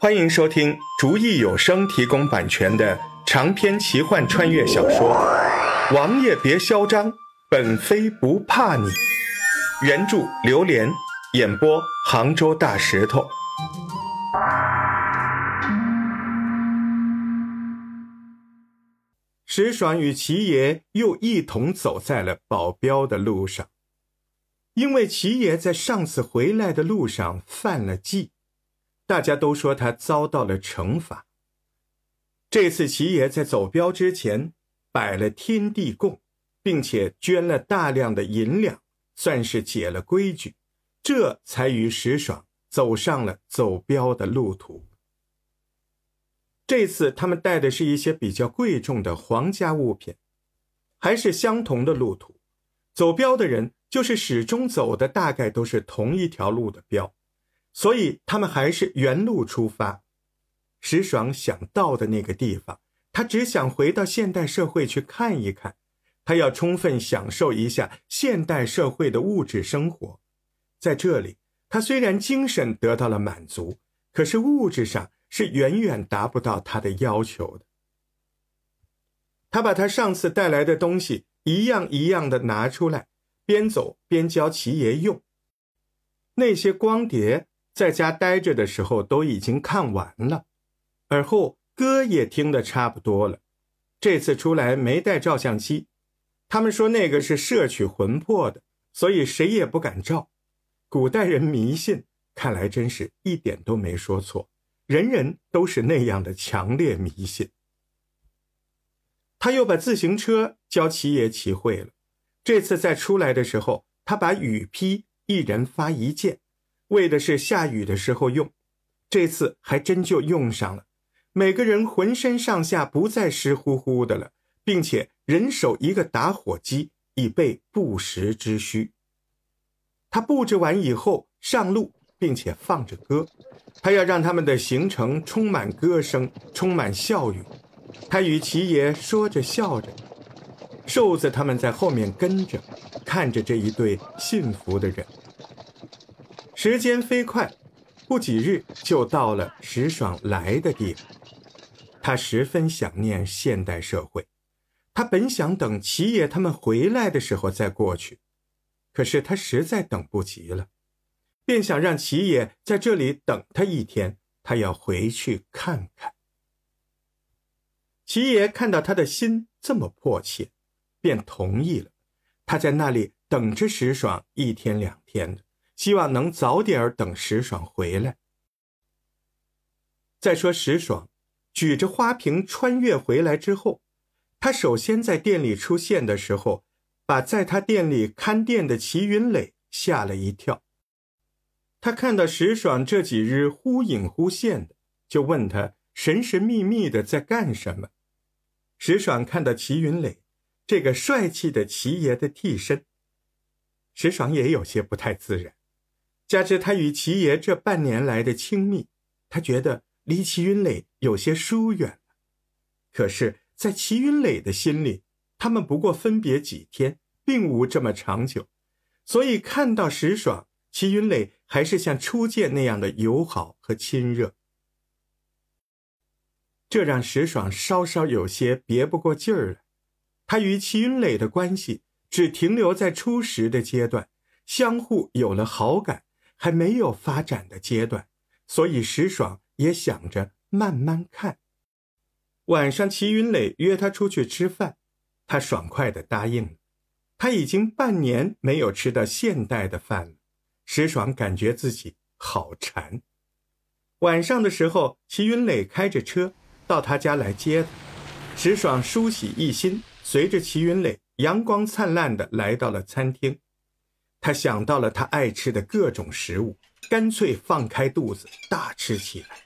欢迎收听竹意有声提供版权的长篇奇幻穿越小说《王爷别嚣张，本妃不怕你》，原著榴莲演播杭州大石头。石爽与齐爷又一同走在了保镖的路上，因为齐爷在上次回来的路上犯了忌。大家都说他遭到了惩罚。这次齐爷在走镖之前摆了天地供，并且捐了大量的银两，算是解了规矩，这才与石爽走上了走镖的路途。这次他们带的是一些比较贵重的皇家物品，还是相同的路途，走镖的人就是始终走的大概都是同一条路的镖。所以他们还是原路出发。石爽想到的那个地方，他只想回到现代社会去看一看，他要充分享受一下现代社会的物质生活。在这里，他虽然精神得到了满足，可是物质上是远远达不到他的要求的。他把他上次带来的东西一样一样的拿出来，边走边教齐爷用那些光碟。在家待着的时候都已经看完了，而后歌也听得差不多了。这次出来没带照相机，他们说那个是摄取魂魄的，所以谁也不敢照。古代人迷信，看来真是一点都没说错，人人都是那样的强烈迷信。他又把自行车教齐爷骑会了。这次再出来的时候，他把雨披一人发一件。为的是下雨的时候用，这次还真就用上了。每个人浑身上下不再湿乎乎的了，并且人手一个打火机，以备不时之需。他布置完以后上路，并且放着歌，他要让他们的行程充满歌声，充满笑语。他与齐爷说着笑着，瘦子他们在后面跟着，看着这一对幸福的人。时间飞快，不几日就到了石爽来的地方。他十分想念现代社会，他本想等齐爷他们回来的时候再过去，可是他实在等不及了，便想让齐爷在这里等他一天，他要回去看看。齐爷看到他的心这么迫切，便同意了。他在那里等着石爽一天两天的。希望能早点等石爽回来。再说石爽举着花瓶穿越回来之后，他首先在店里出现的时候，把在他店里看店的齐云磊吓了一跳。他看到石爽这几日忽隐忽现的，就问他神神秘秘的在干什么。石爽看到齐云磊这个帅气的齐爷的替身，石爽也有些不太自然。加之他与齐爷这半年来的亲密，他觉得离齐云磊有些疏远了。可是，在齐云磊的心里，他们不过分别几天，并无这么长久，所以看到石爽，齐云磊还是像初见那样的友好和亲热。这让石爽稍稍有些憋不过劲儿来。他与齐云磊的关系只停留在初识的阶段，相互有了好感。还没有发展的阶段，所以石爽也想着慢慢看。晚上，齐云磊约他出去吃饭，他爽快的答应了。他已经半年没有吃到现代的饭了，石爽感觉自己好馋。晚上的时候，齐云磊开着车到他家来接他，石爽梳洗一新，随着齐云磊阳光灿烂的来到了餐厅。他想到了他爱吃的各种食物，干脆放开肚子大吃起来。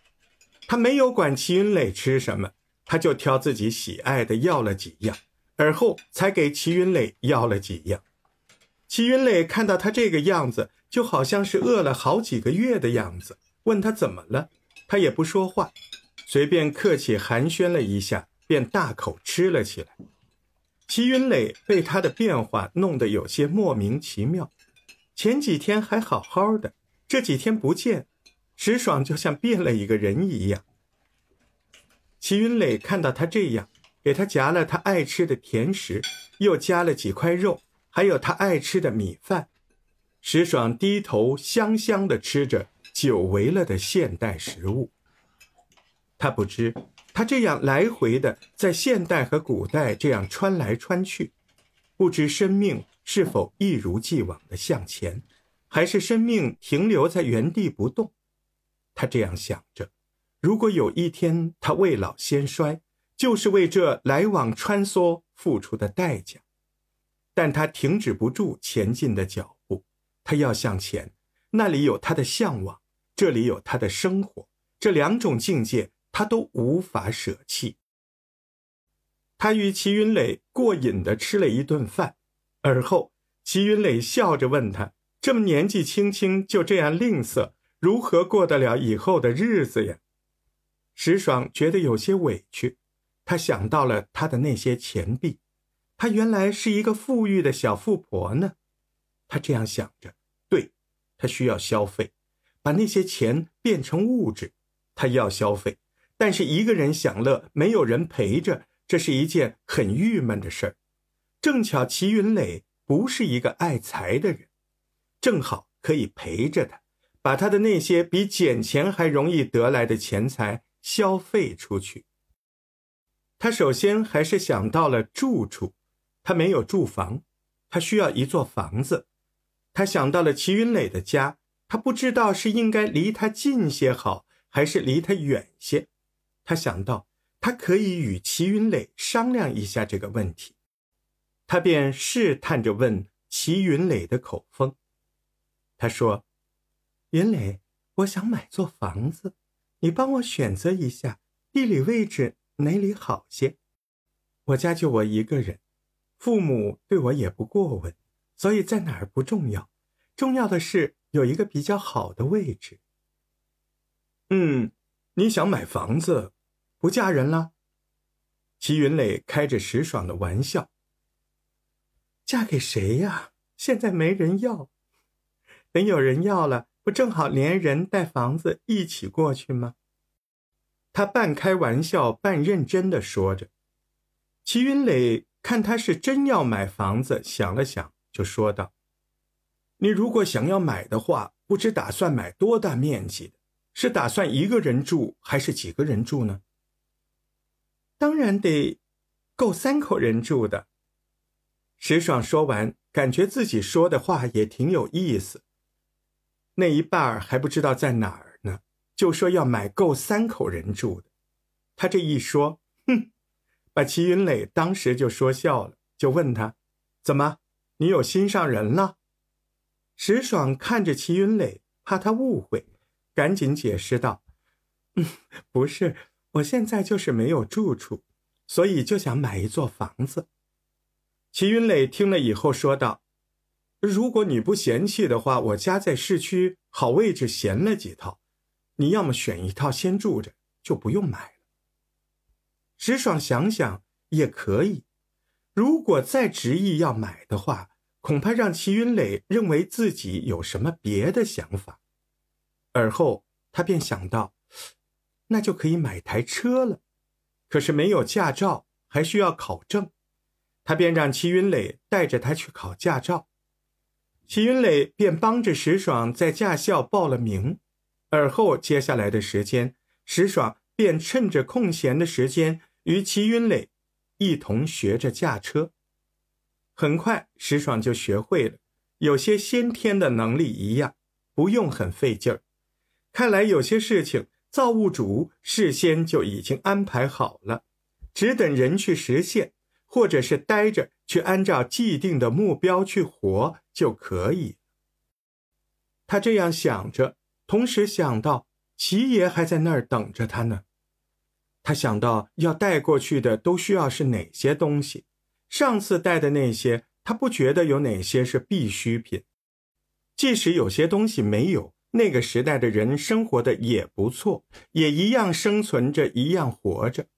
他没有管齐云磊吃什么，他就挑自己喜爱的要了几样，而后才给齐云磊要了几样。齐云磊看到他这个样子，就好像是饿了好几个月的样子，问他怎么了，他也不说话，随便客气寒暄了一下，便大口吃了起来。齐云磊被他的变化弄得有些莫名其妙。前几天还好好的，这几天不见，石爽就像变了一个人一样。齐云磊看到他这样，给他夹了他爱吃的甜食，又加了几块肉，还有他爱吃的米饭。石爽低头香香的吃着久违了的现代食物。他不知，他这样来回的在现代和古代这样穿来穿去，不知生命是否一如既往的向前，还是生命停留在原地不动。他这样想着。如果有一天他未老先衰，就是为这来往穿梭付出的代价。但他停止不住前进的脚步，他要向前。那里有他的向往，这里有他的生活，这两种境界他都无法舍弃。他与齐云磊过瘾地吃了一顿饭，而后齐云磊笑着问他：“这么年纪轻轻就这样吝啬，如何过得了以后的日子呀？”石爽觉得有些委屈，他想到了他的那些钱币，他原来是一个富裕的小富婆呢。他这样想着，对，他需要消费，把那些钱变成物质。他要消费，但是一个人享乐，没有人陪着，这是一件很郁闷的事儿。正巧齐云磊不是一个爱财的人，正好可以陪着他，把他的那些比捡钱还容易得来的钱财。消费出去。他首先还是想到了住处，他没有住房，他需要一座房子。他想到了齐云磊的家，他不知道是应该离他近些好，还是离他远些。他想到他可以与齐云磊商量一下这个问题，他便试探着问齐云磊的口风。他说：“云磊，我想买座房子。”你帮我选择一下地理位置哪里好些？我家就我一个人，父母对我也不过问，所以在哪儿不重要，重要的是有一个比较好的位置。嗯，你想买房子，不嫁人了？齐云磊开着石爽的玩笑。嫁给谁呀？现在没人要，等有人要了。不正好连人带房子一起过去吗？他半开玩笑半认真的说着。齐云磊看他是真要买房子，想了想，就说道：“你如果想要买的话，不知打算买多大面积的？是打算一个人住，还是几个人住呢？”当然得够三口人住的。石爽说完，感觉自己说的话也挺有意思。那一半还不知道在哪儿呢，就说要买够三口人住的。他这一说，哼，把齐云磊当时就说笑了，就问他：“怎么，你有心上人了？”石爽看着齐云磊，怕他误会，赶紧解释道：“嗯，不是，我现在就是没有住处，所以就想买一座房子。”齐云磊听了以后说道。如果你不嫌弃的话，我家在市区，好位置闲了几套，你要么选一套先住着，就不用买了。石爽想想也可以，如果再执意要买的话，恐怕让齐云磊认为自己有什么别的想法。而后他便想到，那就可以买台车了，可是没有驾照，还需要考证，他便让齐云磊带着他去考驾照。齐云磊便帮着石爽在驾校报了名，而后接下来的时间，石爽便趁着空闲的时间与齐云磊一同学着驾车。很快，石爽就学会了，有些先天的能力一样，不用很费劲儿。看来有些事情造物主事先就已经安排好了，只等人去实现。或者是待着去按照既定的目标去活就可以。他这样想着，同时想到齐爷还在那儿等着他呢。他想到要带过去的都需要是哪些东西，上次带的那些，他不觉得有哪些是必需品。即使有些东西没有，那个时代的人生活的也不错，也一样生存着，一样活着。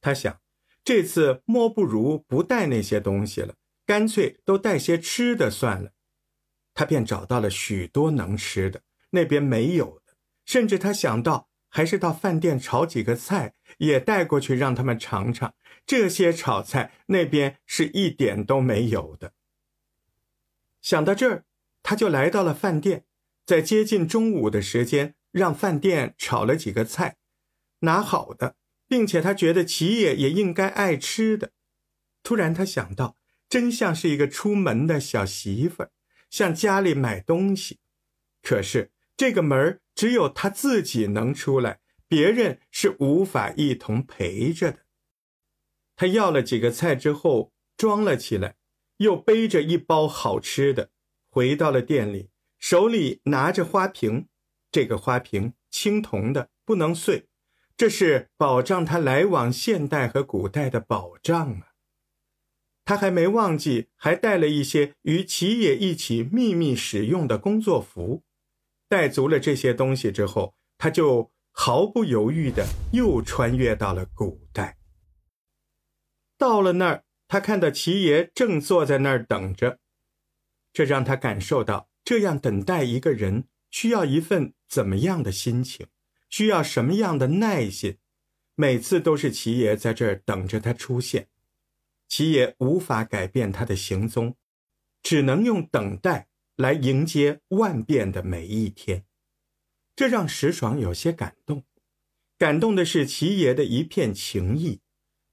他想。这次莫不如不带那些东西了，干脆都带些吃的算了。他便找到了许多能吃的，那边没有的，甚至他想到，还是到饭店炒几个菜，也带过去让他们尝尝。这些炒菜那边是一点都没有的。想到这儿，他就来到了饭店，在接近中午的时间，让饭店炒了几个菜，拿好的，并且他觉得齐野也应该爱吃的。突然，他想到，真像是一个出门的小媳妇儿，向家里买东西。可是这个门只有他自己能出来，别人是无法一同陪着的。他要了几个菜之后，装了起来，又背着一包好吃的，回到了店里，手里拿着花瓶。这个花瓶青铜的，不能碎，这是保障他来往现代和古代的保障啊。他还没忘记，还带了一些与齐野一起秘密使用的工作服。带足了这些东西之后，他就毫不犹豫的又穿越到了古代。到了那儿，他看到齐爷正坐在那儿等着，这让他感受到这样等待一个人需要一份怎么样的心情，需要什么样的耐心。每次都是齐爷在这儿等着他出现，齐爷无法改变他的行踪，只能用等待。来迎接万变的每一天，这让石爽有些感动。感动的是齐爷的一片情谊。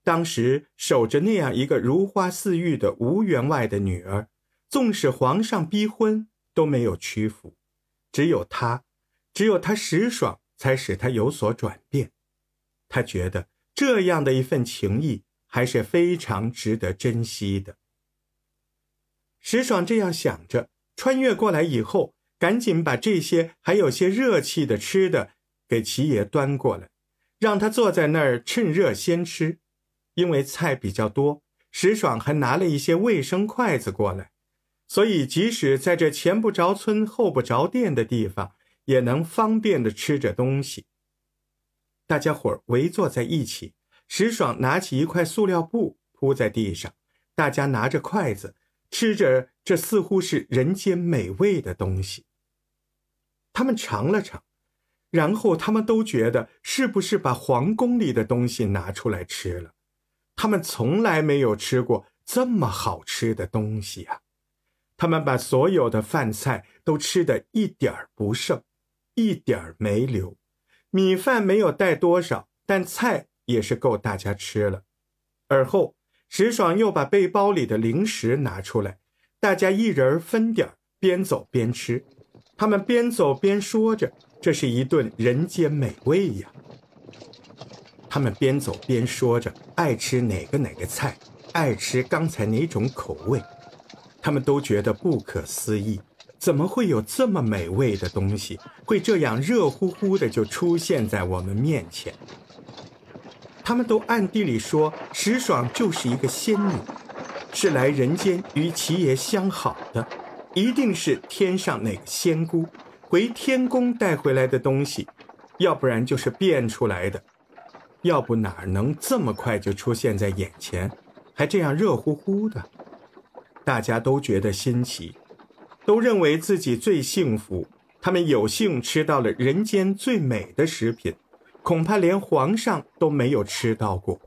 当时守着那样一个如花似玉的吴员外的女儿，纵使皇上逼婚都没有屈服。只有他，只有他石爽，才使他有所转变。他觉得这样的一份情谊还是非常值得珍惜的。石爽这样想着。穿越过来以后，赶紧把这些还有些热气的吃的给齐爷端过来，让他坐在那儿趁热先吃。因为菜比较多，石爽还拿了一些卫生筷子过来，所以即使在这前不着村后不着店的地方，也能方便的吃着东西。大家伙围坐在一起，石爽拿起一块塑料布铺在地上，大家拿着筷子。吃着这似乎是人间美味的东西，他们尝了尝，然后他们都觉得是不是把皇宫里的东西拿出来吃了？他们从来没有吃过这么好吃的东西啊！他们把所有的饭菜都吃得一点儿不剩，一点儿没留，米饭没有带多少，但菜也是够大家吃了。而后。石爽又把背包里的零食拿出来，大家一人分点儿边走边吃。他们边走边说着：“这是一顿人间美味呀！”他们边走边说着：“爱吃哪个哪个菜，爱吃刚才哪种口味。”他们都觉得不可思议，怎么会有这么美味的东西，会这样热乎乎的就出现在我们面前？他们都暗地里说，石爽就是一个仙女，是来人间与齐爷相好的，一定是天上那个仙姑回天宫带回来的东西，要不然就是变出来的，要不哪能这么快就出现在眼前，还这样热乎乎的？大家都觉得新奇，都认为自己最幸福，他们有幸吃到了人间最美的食品。恐怕连皇上都没有吃到过。